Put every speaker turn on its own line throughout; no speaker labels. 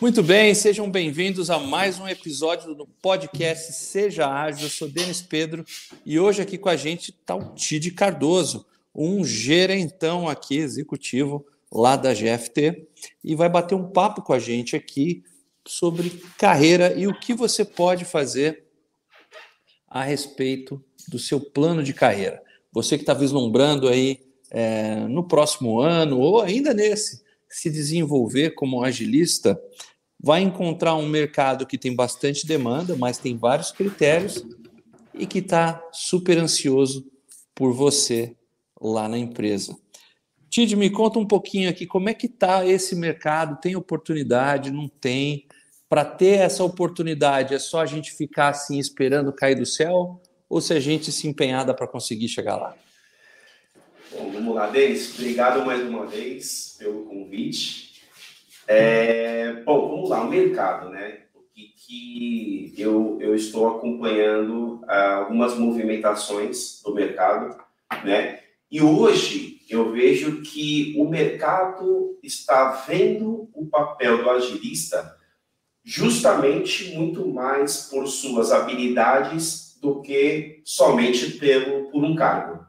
Muito bem, sejam bem-vindos a mais um episódio do podcast Seja Ágil. Eu sou Denis Pedro e hoje aqui com a gente está o Tid Cardoso, um gerentão aqui, executivo lá da GFT, e vai bater um papo com a gente aqui sobre carreira e o que você pode fazer a respeito do seu plano de carreira. Você que está vislumbrando aí é, no próximo ano ou ainda nesse se desenvolver como agilista, vai encontrar um mercado que tem bastante demanda, mas tem vários critérios e que está super ansioso por você lá na empresa. Tid, me conta um pouquinho aqui como é que está esse mercado, tem oportunidade, não tem? Para ter essa oportunidade, é só a gente ficar assim esperando cair do céu ou se a gente se empenhar para conseguir chegar lá?
Bom, vamos lá, Denis. Obrigado mais uma vez pelo convite. É, bom, vamos lá, o mercado, né? O que, que eu, eu estou acompanhando ah, algumas movimentações do mercado, né? E hoje eu vejo que o mercado está vendo o papel do agilista justamente muito mais por suas habilidades do que somente pelo, por um cargo,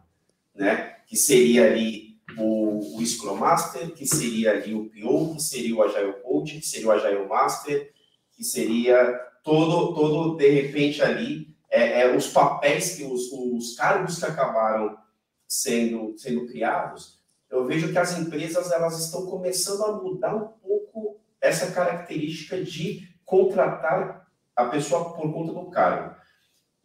né? Que seria ali o, o Scrum Master, que seria ali o PO, que seria o Agile Coach, que seria o Agile Master, que seria todo, todo de repente ali, é, é, os papéis que os, os cargos que acabaram sendo, sendo criados, eu vejo que as empresas elas estão começando a mudar um pouco essa característica de contratar a pessoa por conta do cargo.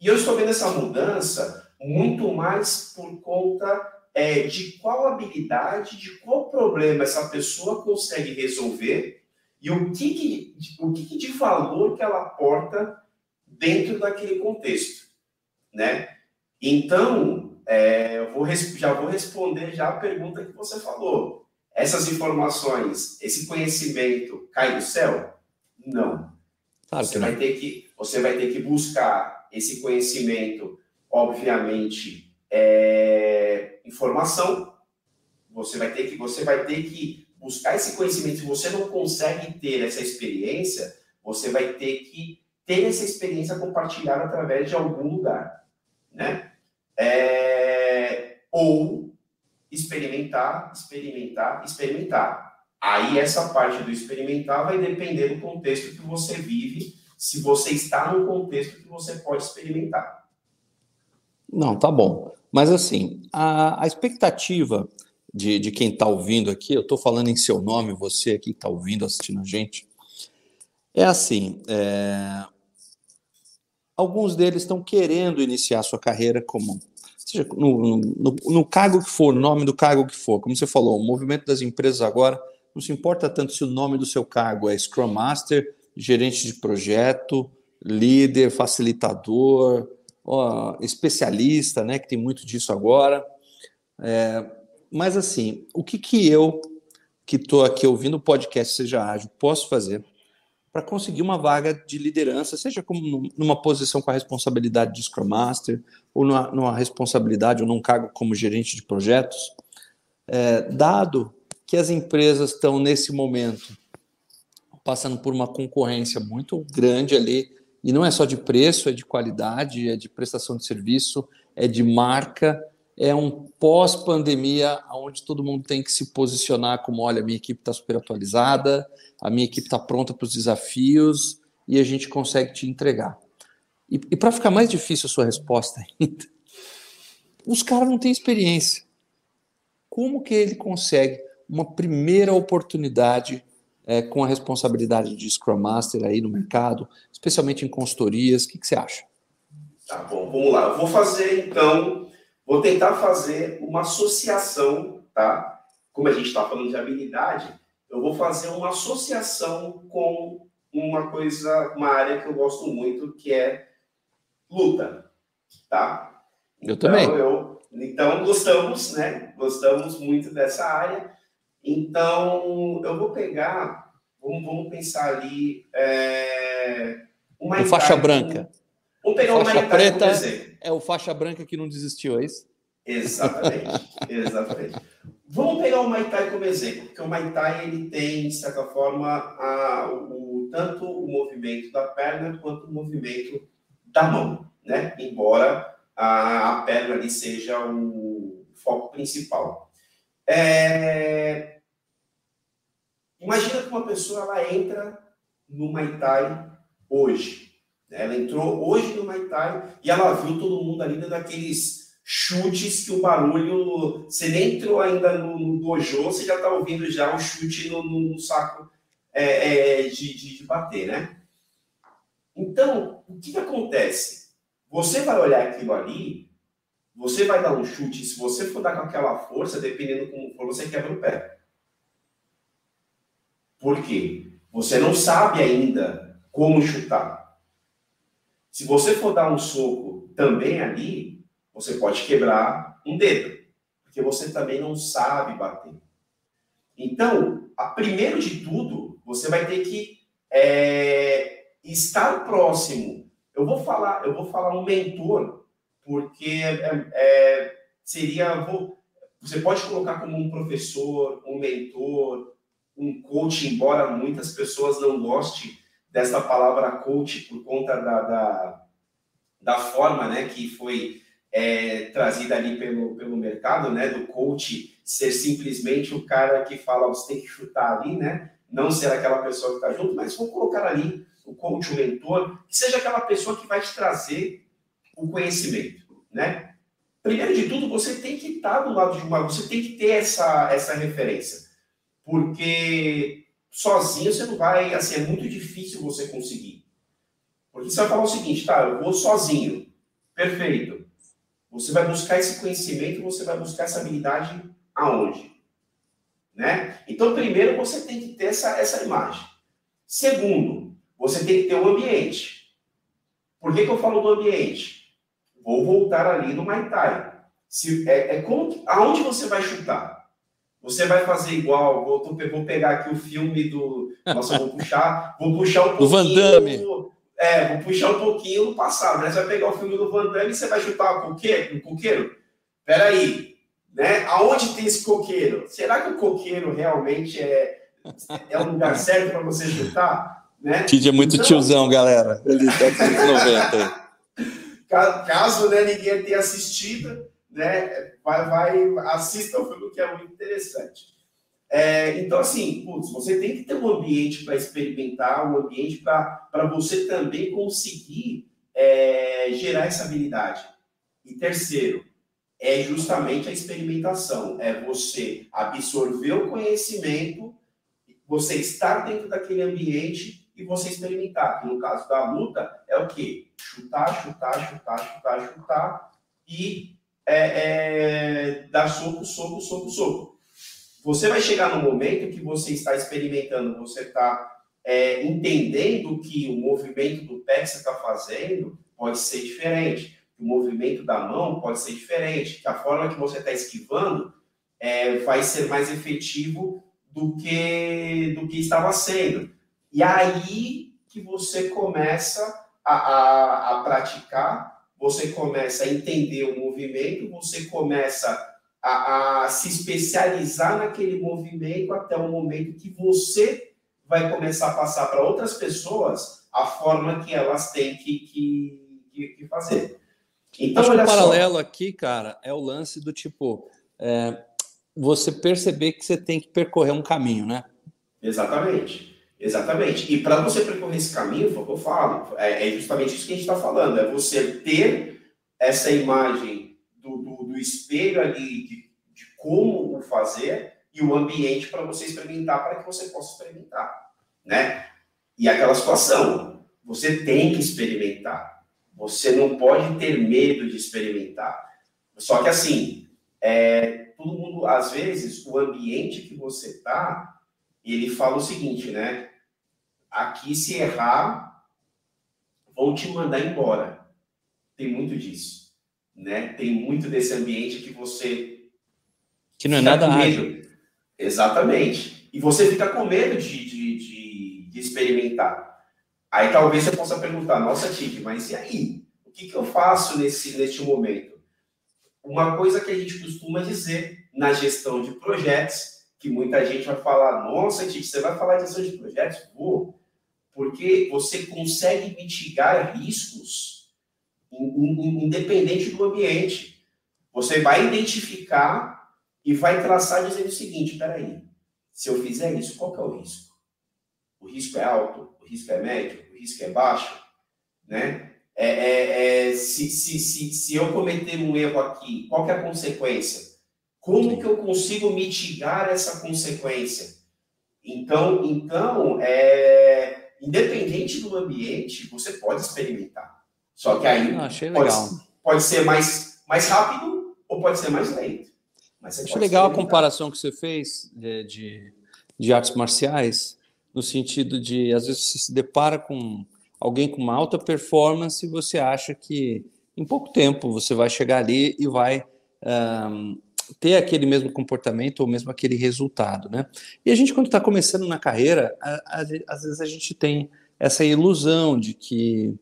E eu estou vendo essa mudança muito mais por conta é, de qual habilidade, de qual problema essa pessoa consegue resolver e o que, que o que, que, de valor que ela aporta dentro daquele contexto, né? Então, é, eu vou, já vou responder já a pergunta que você falou. Essas informações, esse conhecimento cai do céu? Não. Claro você, vai ter que, você vai ter que buscar esse conhecimento, obviamente, é, informação, você vai ter que você vai ter que buscar esse conhecimento. Se você não consegue ter essa experiência, você vai ter que ter essa experiência compartilhada através de algum lugar, né? É, ou experimentar, experimentar, experimentar. Aí essa parte do experimentar vai depender do contexto que você vive, se você está num contexto que você pode experimentar.
Não, tá bom. Mas assim, a, a expectativa de, de quem está ouvindo aqui, eu estou falando em seu nome, você aqui que está ouvindo, assistindo a gente, é assim: é, alguns deles estão querendo iniciar sua carreira como seja no, no, no, cargo que for, no nome do cargo que for, como você falou, o movimento das empresas agora não se importa tanto se o nome do seu cargo é Scrum Master, gerente de projeto, líder, facilitador, ó, especialista, né, que tem muito disso agora. É, mas assim, o que, que eu, que estou aqui ouvindo o podcast Seja Ágil, posso fazer para conseguir uma vaga de liderança, seja como numa posição com a responsabilidade de Scrum Master, ou numa, numa responsabilidade ou num cargo como gerente de projetos, é, dado que as empresas estão nesse momento passando por uma concorrência muito grande ali e não é só de preço, é de qualidade, é de prestação de serviço, é de marca, é um pós-pandemia onde todo mundo tem que se posicionar como, olha, a minha equipe está super atualizada, a minha equipe está pronta para os desafios e a gente consegue te entregar. E, e para ficar mais difícil a sua resposta ainda, os caras não têm experiência. Como que ele consegue uma primeira oportunidade é, com a responsabilidade de Scrum Master aí no mercado, especialmente em consultorias? O que, que você acha?
Tá bom, vamos lá. Eu vou fazer, então, vou tentar fazer uma associação, tá? Como a gente está falando de habilidade, eu vou fazer uma associação com uma coisa, uma área que eu gosto muito, que é luta, tá?
Eu então, também.
Eu, então, gostamos, né? Gostamos muito dessa área. Então, eu vou pegar, vamos, vamos pensar ali, é,
uma o faixa branca.
Vamos pegar
faixa uma preta é o faixa branca que não desistiu, é isso?
Exatamente, exatamente. Vamos pegar o Muay Thai como exemplo, porque o Muay Thai ele tem, de certa forma, a, o, tanto o movimento da perna quanto o movimento da mão, né? Embora a, a perna ali seja o foco principal. É... Imagina que uma pessoa ela entra no Muay Thai hoje. Né? Ela entrou hoje no Muay Thai e ela viu todo mundo ali dando aqueles chutes que o barulho. Você nem entrou ainda no, no dojo, você já está ouvindo já o chute no, no saco é, é, de, de, de, bater, né? Então, o que, que acontece? Você vai olhar aquilo ali, você vai dar um chute, se você for dar com aquela força, dependendo como for, você quebra o pé. Por quê? Você não sabe ainda como chutar. Se você for dar um soco também ali, você pode quebrar um dedo, porque você também não sabe bater. Então, a primeiro de tudo, você vai ter que é, estar próximo. Eu vou falar, eu vou falar um mentor, porque é, é, seria, vou, você pode colocar como um professor, um mentor, um coach, embora muitas pessoas não gostem dessa palavra coach por conta da, da, da forma, né, que foi é, trazida ali pelo, pelo mercado, né, do coach ser simplesmente o cara que fala, você tem que chutar ali, né, não ser aquela pessoa que está junto, mas vou colocar ali o coach, o mentor, que seja aquela pessoa que vai te trazer o conhecimento, né. Primeiro de tudo, você tem que estar do lado de uma, você tem que ter essa, essa referência, porque sozinho você não vai, assim, é muito difícil você conseguir. Porque você vai falar o seguinte, tá, eu vou sozinho, perfeito. Você vai buscar esse conhecimento, você vai buscar essa habilidade aonde? Né? Então, primeiro, você tem que ter essa, essa imagem. Segundo, você tem que ter um ambiente. Por que, que eu falo do ambiente? Vou voltar ali no Muay Thai. Se, é, é como, aonde você vai chutar? Você vai fazer igual, vou, vou pegar aqui o filme do. Nossa, vou puxar, vou puxar um pouquinho.
Do Van Damme.
É, vou puxar um pouquinho no passado, né? Você vai pegar o filme do Van Damme e você vai chutar o coqueiro? Um coqueiro? Peraí, né? Aonde tem esse coqueiro? Será que o coqueiro realmente é, é o lugar certo para você chutar? Né?
Kid é muito então, tiozão, galera. Ele tá 90.
Caso né, ninguém tenha assistido, né, vai, vai, assista o filme que é muito interessante. É, então, assim, putz, você tem que ter um ambiente para experimentar, um ambiente para você também conseguir é, gerar essa habilidade. E terceiro, é justamente a experimentação, é você absorver o conhecimento, você estar dentro daquele ambiente e você experimentar. Que no caso da luta é o quê? Chutar, chutar, chutar, chutar, chutar e é, é, dar soco, soco, soco, soco você vai chegar no momento que você está experimentando, você está é, entendendo que o movimento do pé que você está fazendo pode ser diferente, o movimento da mão pode ser diferente, que a forma que você está esquivando é, vai ser mais efetivo do que, do que estava sendo. E aí que você começa a, a, a praticar, você começa a entender o movimento, você começa a, a, se especializar naquele movimento até o momento que você vai começar a passar para outras pessoas a forma que elas têm que, que, que fazer.
Então, Acho olha que o paralelo só. aqui, cara, é o lance do tipo é, você perceber que você tem que percorrer um caminho, né?
Exatamente. Exatamente. E para você percorrer esse caminho, foi o que eu falo, é, é justamente isso que a gente está falando, é você ter essa imagem do, do, do espelho ali de, de como o fazer e o ambiente para você experimentar, para que você possa experimentar, né? E aquela situação, você tem que experimentar. Você não pode ter medo de experimentar. Só que assim, é, todo mundo, às vezes, o ambiente que você está, ele fala o seguinte, né? Aqui se errar, vão te mandar embora. Tem muito disso né? Tem muito desse ambiente que você
que não é nada ágil.
Exatamente. E você fica com medo de, de, de, de, experimentar. Aí talvez você possa perguntar, nossa, Tite, mas e aí? O que, que eu faço nesse, neste momento? Uma coisa que a gente costuma dizer, na gestão de projetos, que muita gente vai falar, nossa, Tite, você vai falar de gestão de projetos? Vou, porque você consegue mitigar riscos independente do ambiente. Você vai identificar e vai traçar dizendo o seguinte, peraí, se eu fizer isso, qual que é o risco? O risco é alto? O risco é médio? O risco é baixo? Né? É, é, é, se, se, se, se eu cometer um erro aqui, qual que é a consequência? Como que eu consigo mitigar essa consequência? Então, então é, independente do ambiente, você pode experimentar. Só que aí
ah,
pode, pode, ser mais, mais rápido ou pode ser mais lento.
Achei legal a comparação que você fez de, de, de artes marciais, no sentido de, às vezes, você se depara com alguém com uma alta performance e você acha que em pouco tempo você vai chegar ali e vai um, ter aquele mesmo comportamento ou mesmo aquele resultado, né? E a gente, quando está começando na carreira, a, a, às vezes a gente tem essa ilusão de que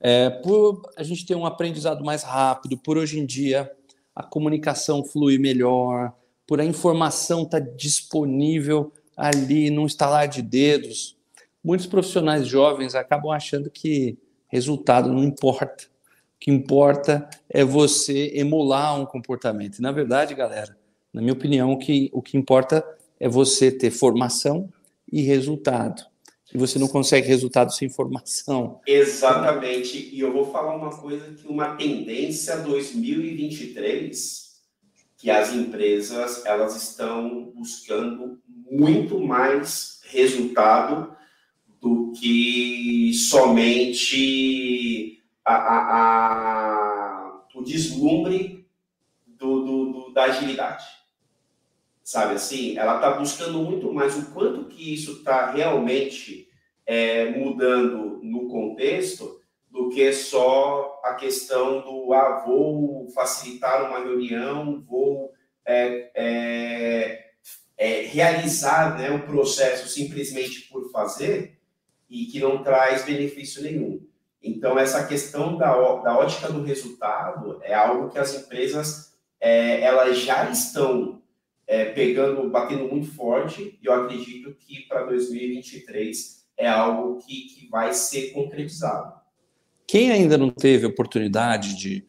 é, por a gente ter um aprendizado mais rápido, por hoje em dia a comunicação flui melhor, por a informação estar tá disponível ali num estalar de dedos, muitos profissionais jovens acabam achando que resultado não importa. Que importa é você emular um comportamento. E, na verdade, galera, na minha opinião, o que, o que importa é você ter formação e resultado. E você não consegue resultado sem formação.
Exatamente. E eu vou falar uma coisa que uma tendência 2023 que as empresas elas estão buscando muito mais resultado do que somente a, a, a o deslumbre do, do, do, da agilidade. Sabe assim? Ela está buscando muito mais o quanto que isso está realmente é, mudando no contexto do que só a questão do ah, vou facilitar uma reunião, vou é, é, é realizar né, o processo simplesmente por fazer, e que não traz benefício nenhum. Então, essa questão da, da ótica do resultado é algo que as empresas é, elas já estão é, pegando, batendo muito forte, e eu acredito que para 2023 é algo que, que vai ser concretizado.
Quem ainda não teve oportunidade de,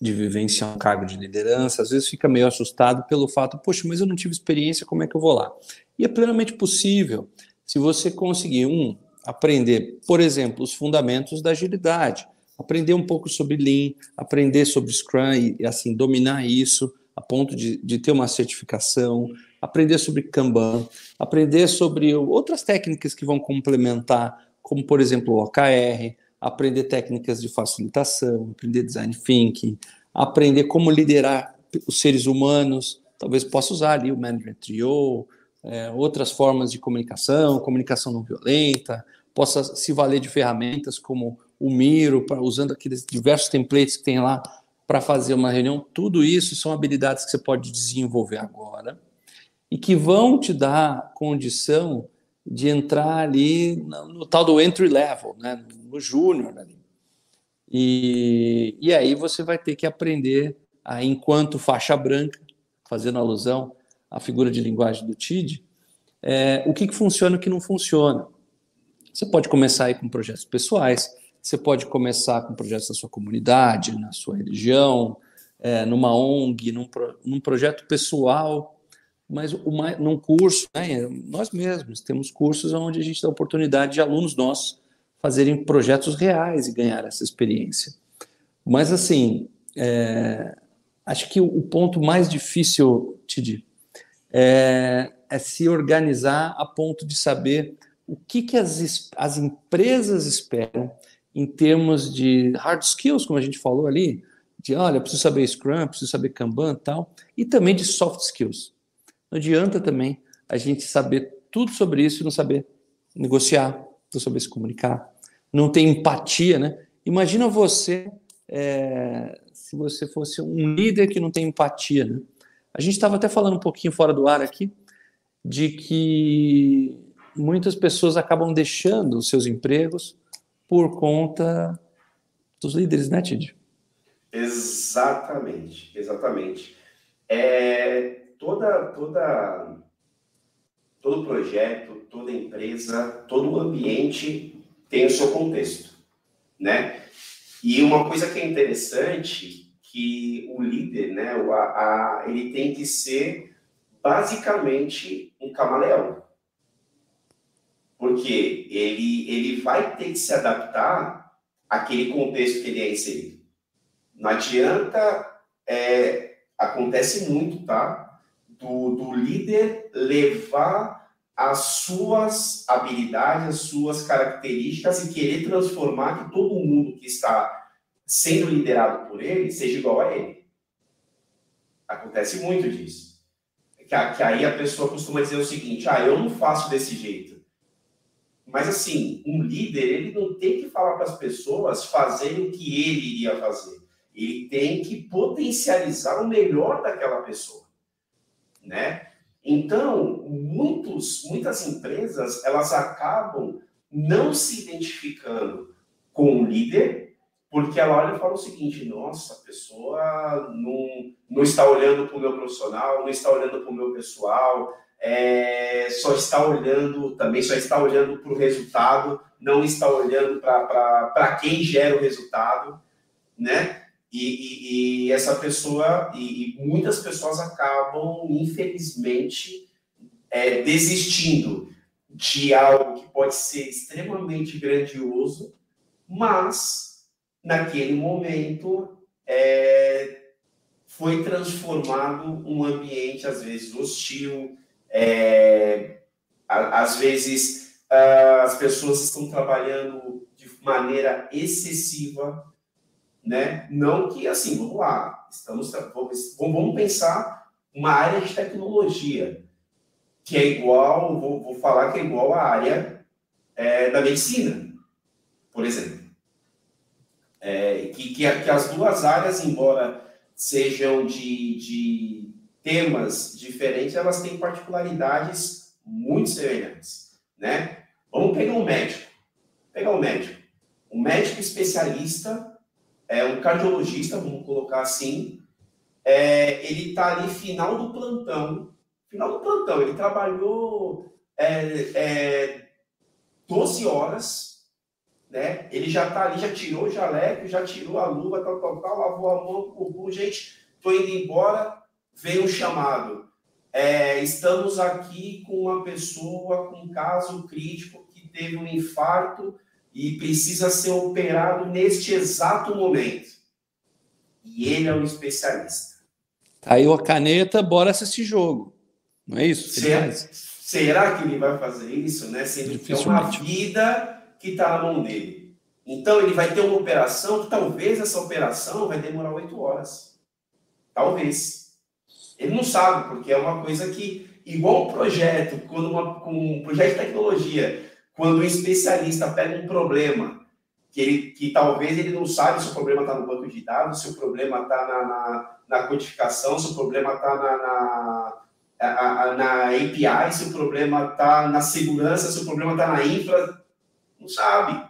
de vivenciar um cargo de liderança, às vezes fica meio assustado pelo fato, poxa, mas eu não tive experiência, como é que eu vou lá? E é plenamente possível se você conseguir, um, aprender, por exemplo, os fundamentos da agilidade, aprender um pouco sobre Lean, aprender sobre Scrum e, assim, dominar isso a ponto de, de ter uma certificação, aprender sobre Kanban, aprender sobre outras técnicas que vão complementar, como, por exemplo, o OKR, aprender técnicas de facilitação, aprender design thinking, aprender como liderar os seres humanos, talvez possa usar ali o Management Trio, é, outras formas de comunicação, comunicação não violenta, possa se valer de ferramentas como o Miro, pra, usando aqueles diversos templates que tem lá para fazer uma reunião. Tudo isso são habilidades que você pode desenvolver agora e que vão te dar condição de entrar ali no, no tal do entry level, né, no júnior. E, e aí você vai ter que aprender a, enquanto faixa branca, fazendo alusão a figura de linguagem do TID, é, o que, que funciona e o que não funciona. Você pode começar aí com projetos pessoais, você pode começar com projetos da sua comunidade, na sua religião, é, numa ONG, num, num projeto pessoal, mas uma, num curso, né, nós mesmos temos cursos onde a gente dá oportunidade de alunos nossos fazerem projetos reais e ganhar essa experiência. Mas, assim, é, acho que o ponto mais difícil, Tidi, é, é se organizar a ponto de saber o que, que as, as empresas esperam em termos de hard skills, como a gente falou ali, de olha, preciso saber Scrum, preciso saber Kanban tal, e também de soft skills. Não adianta também a gente saber tudo sobre isso e não saber negociar, não saber se comunicar, não ter empatia, né? Imagina você é, se você fosse um líder que não tem empatia, né? A gente estava até falando um pouquinho fora do ar aqui de que muitas pessoas acabam deixando os seus empregos por conta dos líderes, né, Tid?
Exatamente, exatamente. É, toda, toda, todo projeto, toda empresa, todo ambiente tem o seu contexto, né? E uma coisa que é interessante que o líder, né, a, a, ele tem que ser basicamente um camaleão. Porque ele, ele vai ter que se adaptar àquele contexto que ele é inserido. Não adianta, é, acontece muito, tá? Do, do líder levar as suas habilidades, as suas características e querer transformar que todo mundo que está sendo liderado por ele seja igual a ele. Acontece muito disso. Que, aí a pessoa costuma dizer o seguinte: ah, eu não faço desse jeito. Mas assim, um líder, ele não tem que falar para as pessoas fazerem o que ele iria fazer. Ele tem que potencializar o melhor daquela pessoa, né? Então, muitos, muitas empresas, elas acabam não se identificando com o líder porque ela olha e fala o seguinte: nossa, a pessoa não, não está olhando para o meu profissional, não está olhando para o meu pessoal, é, só está olhando, também só está olhando para o resultado, não está olhando para quem gera o resultado, né? E, e, e essa pessoa, e, e, muitas pessoas acabam, infelizmente, é, desistindo de algo que pode ser extremamente grandioso, mas naquele momento, é, foi transformado um ambiente, às vezes, hostil, é, às vezes as pessoas estão trabalhando de maneira excessiva, né? Não que assim, vamos lá, estamos vamos pensar uma área de tecnologia que é igual, vou, vou falar que é igual à área é, da medicina, por exemplo. É, que, que, que, as duas áreas, embora sejam de, de temas diferentes, elas têm particularidades muito semelhantes, né? Vamos pegar um médico. Pegar um médico. Um médico especialista, é um cardiologista, vamos colocar assim, é, ele está ali final do plantão, final do plantão, ele trabalhou é, é, 12 horas né? Ele já está ali, já tirou o jaleco, já tirou a luva, tal, tal, tal, lavou a mão, o gente, estou indo embora, veio um chamado. É, estamos aqui com uma pessoa com um caso crítico que teve um infarto e precisa ser operado neste exato momento. E ele é um especialista.
Caiu a caneta, bora assistir jogo. Não é isso?
Será, será que ele vai fazer isso, né? Sendo que é uma vida que está na mão dele. Então, ele vai ter uma operação que talvez essa operação vai demorar oito horas. Talvez. Ele não sabe, porque é uma coisa que, igual um projeto, quando uma, um projeto de tecnologia, quando um especialista pega um problema, que, ele, que talvez ele não sabe se o problema está no banco de dados, se o problema está na, na, na, codificação, se o problema está na, na, na API, se o problema está na segurança, se o problema está na infra, não sabe.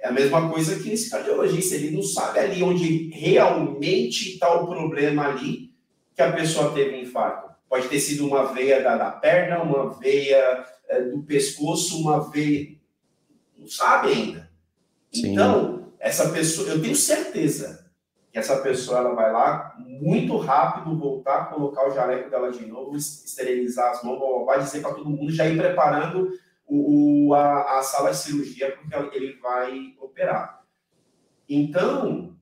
É a mesma coisa que esse cardiologista, ele não sabe ali onde realmente está o problema ali que a pessoa teve um infarto. Pode ter sido uma veia da, da perna, uma veia é, do pescoço, uma veia. Não sabe ainda. Sim. Então, essa pessoa, eu tenho certeza que essa pessoa ela vai lá muito rápido voltar, colocar o jaleco dela de novo, esterilizar as mãos, vai dizer para todo mundo já ir preparando o, a, a sala de cirurgia porque ele vai operar. Então,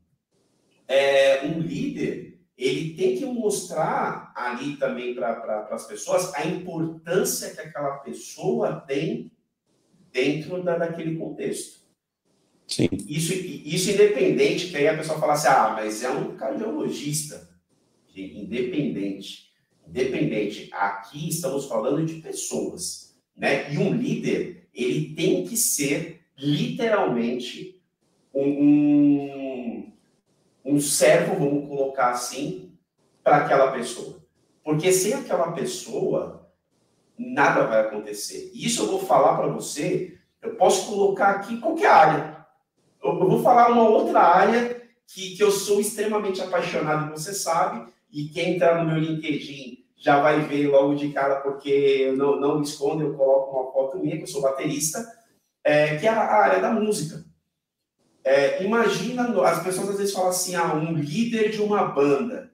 é, um líder, ele tem que mostrar ali também para pra, as pessoas a importância que aquela pessoa tem dentro da, daquele contexto.
Sim.
Isso, isso independente, que aí a pessoa fala assim, ah, mas é um cardiologista. Independente. Independente. Aqui estamos falando de pessoas né? E um líder, ele tem que ser literalmente um, um, um servo, vamos colocar assim, para aquela pessoa. Porque sem aquela pessoa, nada vai acontecer. Isso eu vou falar para você, eu posso colocar aqui qualquer área. Eu, eu vou falar uma outra área que, que eu sou extremamente apaixonado, você sabe, e quem entrar no meu LinkedIn já vai ver logo de cara, porque eu não, não me escondo, eu coloco uma foto minha, que eu sou baterista, é, que é a, área da música. É, imagina, as pessoas às vezes falam assim, ah, um líder de uma banda.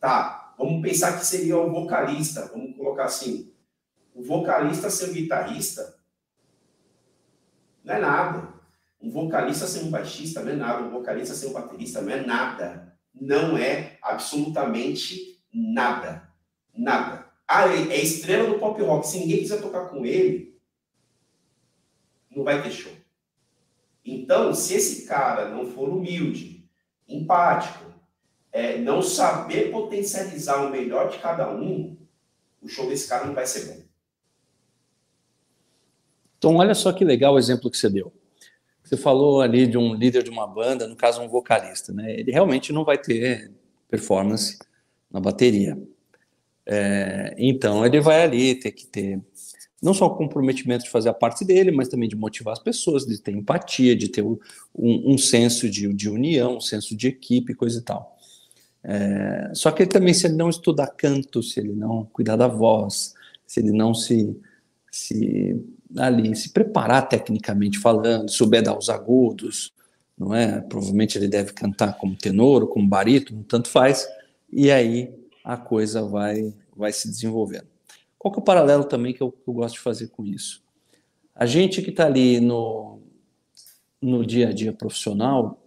Tá, vamos pensar que seria o vocalista, vamos colocar assim. O vocalista ser um guitarrista não é nada. Um vocalista ser um baixista não é nada. Um vocalista ser um baterista não é nada. Não é absolutamente nada. Nada. Ah, é estrela do pop rock. Se ninguém quiser tocar com ele, não vai ter show. Então, se esse cara não for humilde, empático, é, não saber potencializar o melhor de cada um, o show desse cara não vai ser bom.
Então, olha só que legal o exemplo que você deu. Você falou ali de um líder de uma banda, no caso, um vocalista, né? Ele realmente não vai ter performance na bateria. É, então, ele vai ali ter que ter não só o comprometimento de fazer a parte dele, mas também de motivar as pessoas, de ter empatia, de ter um, um senso de, de, união, um senso de equipe, coisa e tal. É, só que ele também, se ele não estudar canto, se ele não cuidar da voz, se ele não se, se ali se preparar tecnicamente falando, souber dar os agudos, não é? Provavelmente ele deve cantar como tenor ou como barítono, tanto faz, e aí a coisa vai vai se desenvolvendo. Qual que é o paralelo também que eu, que eu gosto de fazer com isso? A gente que está ali no, no dia a dia profissional,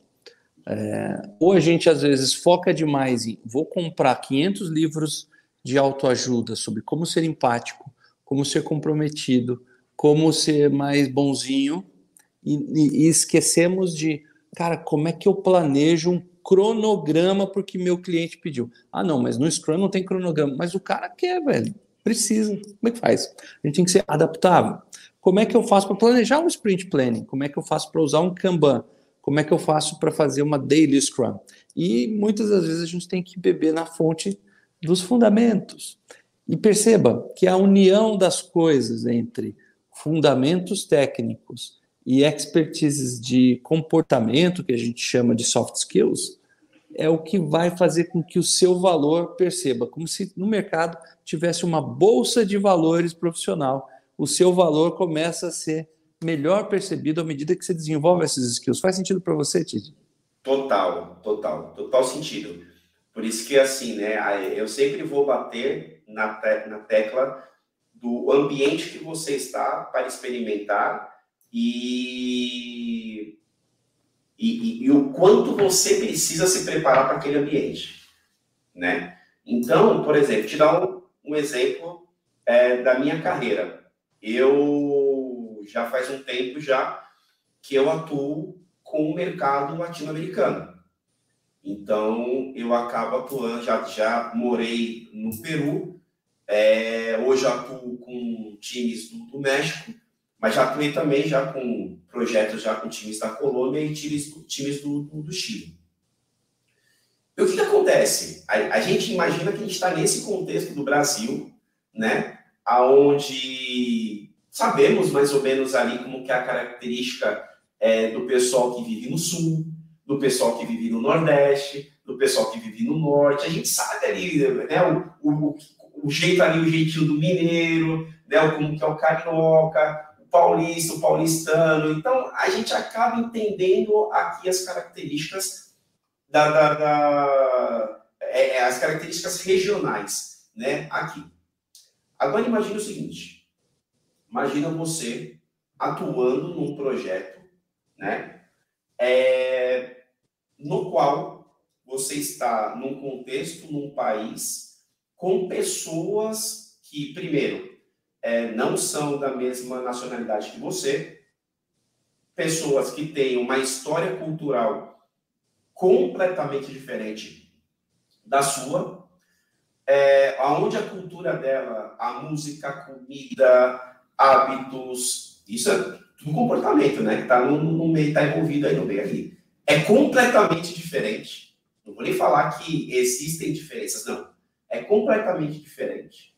é, ou a gente às vezes foca demais em vou comprar 500 livros de autoajuda sobre como ser empático, como ser comprometido, como ser mais bonzinho e, e, esquecemos de, cara, como é que eu planejo um cronograma porque meu cliente pediu? Ah, não, mas no Scrum não tem cronograma. Mas o cara quer, velho. Precisa. Como é que faz? A gente tem que ser adaptável. Como é que eu faço para planejar um sprint planning? Como é que eu faço para usar um Kanban? Como é que eu faço para fazer uma daily Scrum? E muitas das vezes a gente tem que beber na fonte dos fundamentos. E perceba que a união das coisas entre fundamentos técnicos e expertises de comportamento, que a gente chama de soft skills, é o que vai fazer com que o seu valor perceba, como se no mercado tivesse uma bolsa de valores profissional. O seu valor começa a ser melhor percebido à medida que você desenvolve esses skills. Faz sentido para você, Tid?
Total, total, total sentido. Por isso que assim, né, eu sempre vou bater na, te na tecla do ambiente que você está para experimentar e, e, e, o quanto você precisa se preparar para aquele ambiente, né? Então, por exemplo, te dar um, um exemplo é, da minha carreira. Eu já faz um tempo já que eu atuo com o mercado latino-americano. Então, eu acabo atuando, já, já morei no Peru, é, hoje atuo com times do, do, México, mas já atuei também já com projetos já com times da Colômbia e times, times do, do, do Chile. E o que, que acontece? A, a, gente imagina que a gente está nesse contexto do Brasil, né? Aonde sabemos mais ou menos ali como que é a característica é, do pessoal que vive no Sul, do pessoal que vive no Nordeste, do pessoal que vive no Norte. A gente sabe ali né, o, o, o jeito ali, o jeitinho do mineiro, né, como que é o carioca, paulista, o paulistano. Então, a gente acaba entendendo aqui as características da, da, da é, é, as características regionais, né, aqui. Agora imagine o seguinte, imagina você atuando num projeto, né, é, no qual você está num contexto, num país com pessoas que, primeiro, é, não são da mesma nacionalidade que você, pessoas que têm uma história cultural completamente diferente da sua, é, onde a cultura dela, a música, a comida, hábitos, isso é tudo comportamento, né? Que está no, no meio, está envolvido aí no meio ali. É completamente diferente. Não vou nem falar que existem diferenças, não é completamente diferente.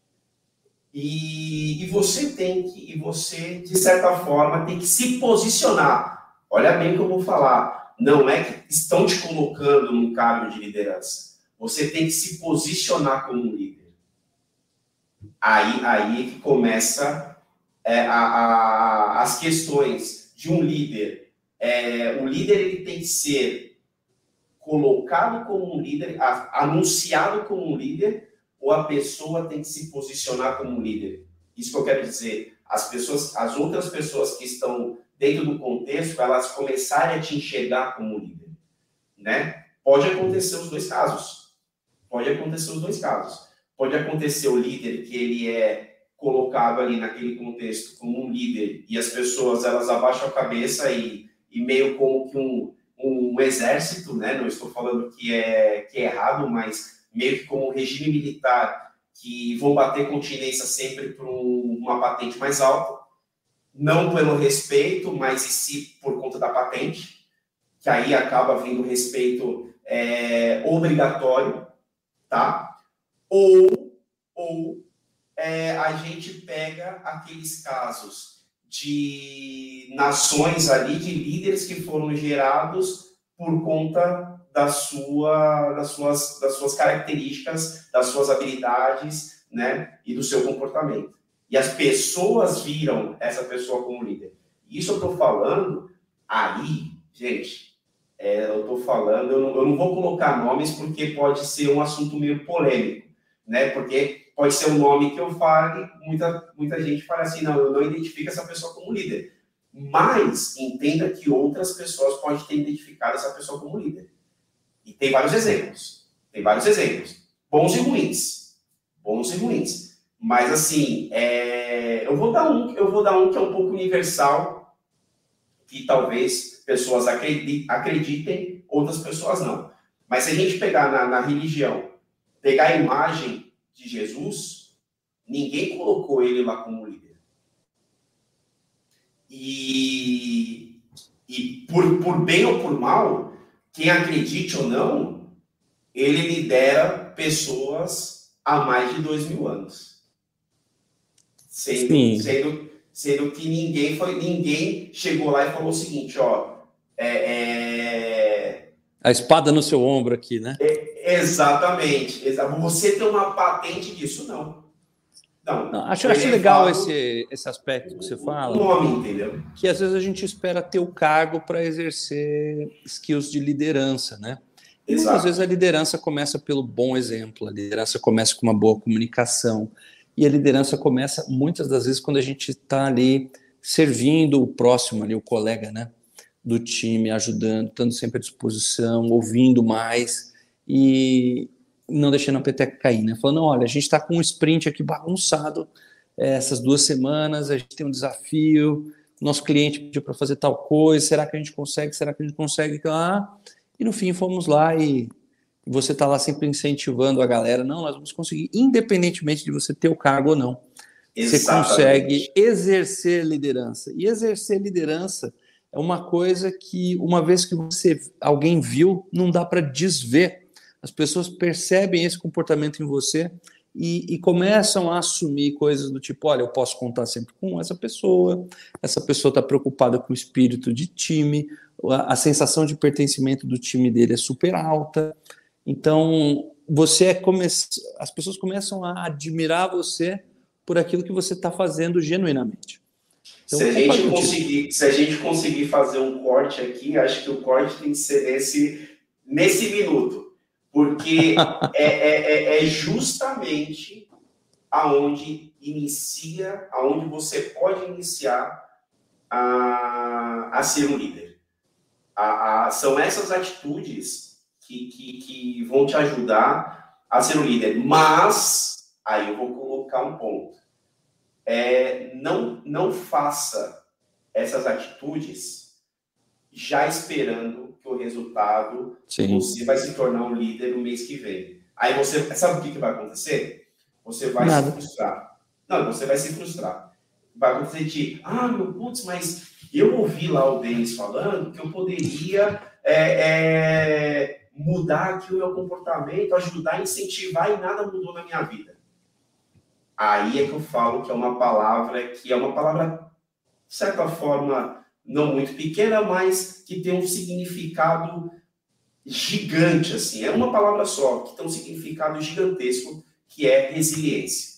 E, e você tem que, e você, de certa forma, tem que se posicionar. Olha bem o que eu vou falar. Não é que estão te colocando num cargo de liderança. Você tem que se posicionar como líder. Aí, aí que começa é, a, a, as questões de um líder. É, o líder ele tem que ser colocado como um líder, anunciado como um líder, ou a pessoa tem que se posicionar como um líder. Isso que eu quero dizer. As pessoas, as outras pessoas que estão dentro do contexto, elas começarem a te enxergar como um líder, né? Pode acontecer os dois casos. Pode acontecer os dois casos. Pode acontecer o líder que ele é colocado ali naquele contexto como um líder e as pessoas elas abaixam a cabeça e, e meio como que um, um exército, né? Não estou falando que é que é errado, mas meio que como regime militar que vão bater continência sempre para um, uma patente mais alta, não pelo respeito, mas e se por conta da patente, que aí acaba vindo respeito é, obrigatório, tá? Ou, ou é, a gente pega aqueles casos de nações ali, de líderes que foram gerados por conta da sua, das, suas, das suas características, das suas habilidades, né, e do seu comportamento. E as pessoas viram essa pessoa como líder. Isso eu estou falando aí, gente, é, eu estou falando, eu não, eu não, vou colocar nomes porque pode ser um assunto meio polêmico, né? Porque pode ser um nome que eu fale, muita, muita gente fala assim, não, eu não identifico essa pessoa como líder. Mas entenda que outras pessoas podem ter identificado essa pessoa como líder. E tem vários exemplos. Tem vários exemplos. Bons e ruins. Bons e ruins. Mas assim, é... eu vou dar um, eu vou dar um que é um pouco universal, que talvez pessoas acreditem, outras pessoas não. Mas se a gente pegar na, na religião, pegar a imagem de Jesus, ninguém colocou ele lá como líder. E, e por, por bem ou por mal, quem acredite ou não, ele lidera pessoas há mais de dois mil anos. Sendo, sendo, sendo que ninguém foi, ninguém chegou lá e falou o seguinte, ó, é, é...
a espada no seu ombro aqui, né?
É, exatamente. Você tem uma patente disso, não.
Não, não, acho, acho legal esse, esse aspecto que você fala.
Nome, entendeu?
Que às vezes a gente espera ter o cargo para exercer skills de liderança, né? E muitas vezes a liderança começa pelo bom exemplo, a liderança começa com uma boa comunicação, e a liderança começa muitas das vezes quando a gente está ali servindo o próximo, ali, o colega, né? Do time, ajudando, estando sempre à disposição, ouvindo mais. E, não deixando a peteca cair, né? Falando, olha, a gente está com um sprint aqui bagunçado é, essas duas semanas, a gente tem um desafio, nosso cliente pediu para fazer tal coisa, será que a gente consegue? Será que a gente consegue? Ah, e no fim fomos lá e você está lá sempre incentivando a galera, não, nós vamos conseguir, independentemente de você ter o cargo ou não. Exatamente. Você consegue exercer liderança. E exercer liderança é uma coisa que, uma vez que você alguém viu, não dá para desver as pessoas percebem esse comportamento em você e, e, começam a assumir coisas do tipo: olha, eu posso contar sempre com essa pessoa, essa pessoa está preocupada com o espírito de time, a, a, sensação de pertencimento do time dele é super alta. Então, você é come... as pessoas começam a admirar você por aquilo que você está fazendo genuinamente.
Então, se, a gente conseguir, se a gente conseguir fazer um corte aqui, acho que o corte tem que ser nesse, nesse minuto porque é, é, é, é, justamente aonde inicia, aonde você pode iniciar a, a ser um líder. A, a, são essas atitudes que, que, que vão te ajudar a ser um líder. Mas, aí eu vou colocar um ponto. É, não, não faça essas atitudes já esperando que o resultado Sim. você vai se tornar um líder no mês que vem. Aí você sabe o que, que vai acontecer? Você vai Nada. se frustrar. Não, você vai se frustrar. Vai acontecer de, ah, meu putz, mas eu ouvi lá o Denis falando que eu poderia é, é, mudar aqui o meu comportamento, ajudar, incentivar e nada mudou na minha vida. Aí é que eu falo que é uma palavra que é uma palavra, de certa forma, não muito pequena, mas que tem um significado gigante, assim. É uma palavra só, que tem um significado gigantesco, que é resiliência.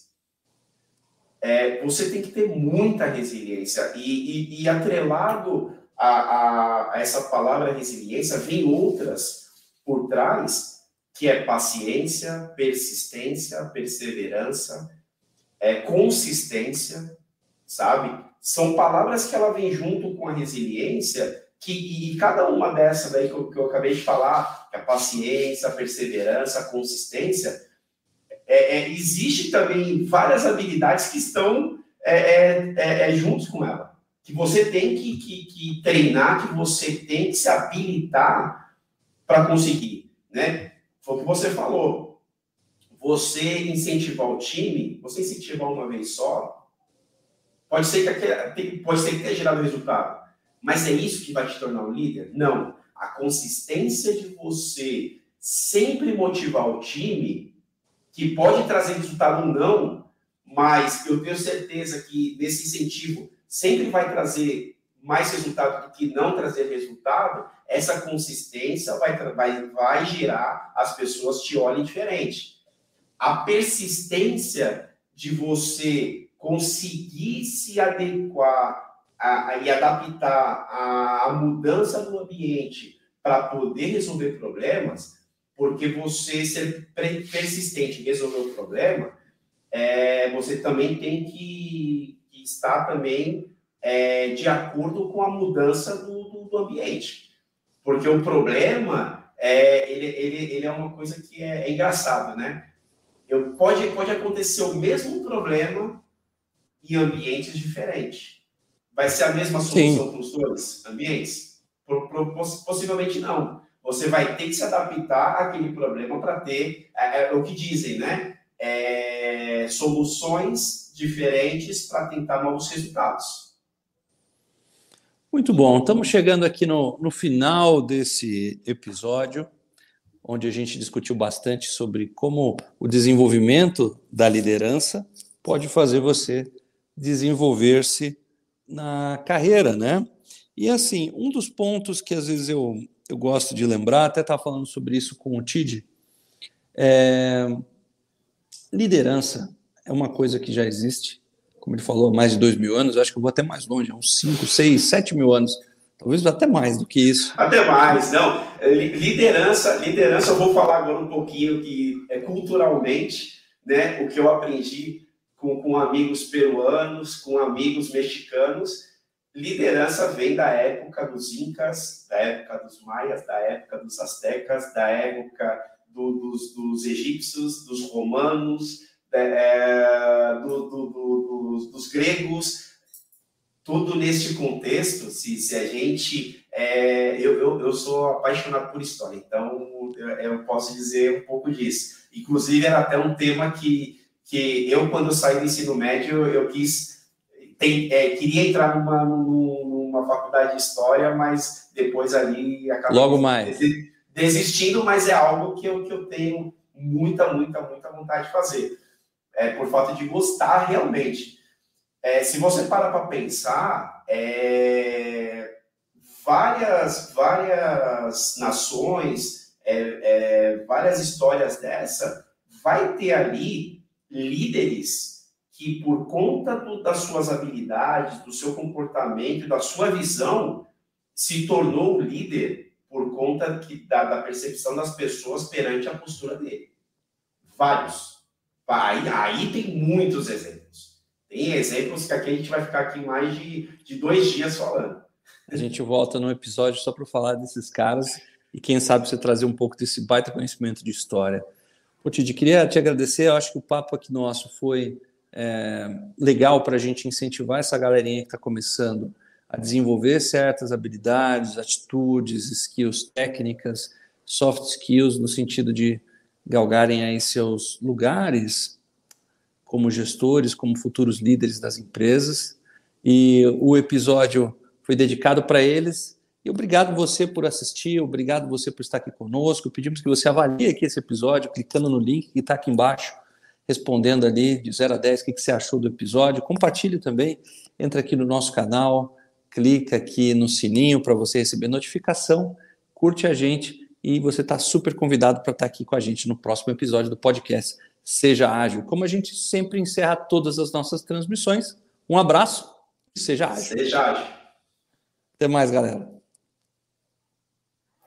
é, você tem que ter muita resiliência. E, e, e atrelado a, a, a, essa palavra resiliência, vem outras por trás, que é paciência, persistência, perseverança, é, consistência, sabe? São palavras que ela vem junto com a resiliência, que, e cada uma dessas daí que eu, que eu acabei de falar, é a paciência, a perseverança, a consistência, é, é, existe também várias habilidades que estão é, é, é, é juntos com ela. Que você tem que, que, que, treinar, que você tem que se habilitar para conseguir. Né? Foi o que você falou. Você incentivar o time, você incentivar uma vez só, pode ser que, pode ser que tenha gerado resultado. Mas é isso que vai te tornar um líder? Não. A consistência de você sempre motivar o time que pode trazer resultado ou não, mas eu tenho certeza que nesse incentivo sempre vai trazer mais resultado do que não trazer resultado, essa consistência vai, vai, vai gerar as pessoas te olhem diferente. A persistência de você conseguir se adequar a, a, e adaptar a, a mudança do ambiente para poder resolver problemas, porque você ser persistente em resolver o problema, é, você também tem que, que estar também é, de acordo com a mudança do, do, do ambiente. Porque o problema, é, ele, ele, ele é uma coisa que é, é engraçada, né? Eu, pode, pode acontecer o mesmo problema em ambientes diferentes. Vai ser a mesma solução para os dois ambientes? Possivelmente não você vai ter que se adaptar àquele problema para ter é, é, o que dizem, né? É, soluções diferentes para tentar novos resultados.
Muito bom, estamos chegando aqui no, no final desse episódio, onde a gente discutiu bastante sobre como o desenvolvimento da liderança pode fazer você desenvolver-se na carreira, né? E assim, um dos pontos que às vezes eu eu gosto de lembrar, até estava falando sobre isso com o Tid. É, liderança é uma coisa que já existe, como ele falou, há mais de dois mil anos, acho que eu vou até mais longe, uns cinco, seis, sete mil anos, talvez até mais do que isso.
Até mais, não. É, liderança, liderança, eu vou falar agora um pouquinho que é culturalmente, né, o que eu aprendi com, com amigos peruanos, com amigos mexicanos, liderança vem da época dos incas, da época dos maias, da época dos astecas, da época do, dos, dos, egípcios, dos romanos, é, do, do, dos, dos, gregos. Tudo neste contexto, se, se a gente. É, eu, eu, eu, sou apaixonado por história, então eu, eu posso dizer um pouco disso. Inclusive, era até um tema que, que eu, quando eu saí do ensino médio, eu quis tem, é, queria entrar numa, numa faculdade de história, mas depois ali
acabou Logo mais.
desistindo, mas é algo que eu, que eu tenho muita, muita, muita vontade de fazer. É, por falta de gostar realmente. É, se você para para pensar, é, várias, várias nações, é, é, várias histórias dessa, vai ter ali líderes que por conta do, das suas habilidades, do seu comportamento, da sua visão, se tornou líder por conta que, da, da, percepção das pessoas perante a postura dele. Vários. Aí, aí tem muitos exemplos. Tem exemplos que aqui a gente vai ficar aqui mais de, de dois dias falando.
A gente volta num episódio só para falar desses caras e quem sabe você trazer um pouco desse baita conhecimento de história. Pô, Tid, queria te agradecer. Eu acho que o papo aqui nosso foi é, legal para a gente incentivar essa galerinha que está começando a desenvolver certas habilidades, atitudes, skills técnicas, soft skills, no sentido de galgarem aí seus lugares como gestores, como futuros líderes das empresas. E o episódio foi dedicado para eles. E obrigado você por assistir, obrigado você por estar aqui conosco. Pedimos que você avalie aqui esse episódio, clicando no link que está aqui embaixo respondendo ali de 0 a 10 o que, você achou do episódio. Compartilhe também, entra aqui no nosso canal, clica aqui no sininho para você receber notificação, curte a gente e você está super convidado para estar aqui com a gente no próximo episódio do podcast seja ágil, como a gente sempre encerra todas as nossas transmissões. Um abraço e seja ágil.
Seja ágil.
Até mais, galera.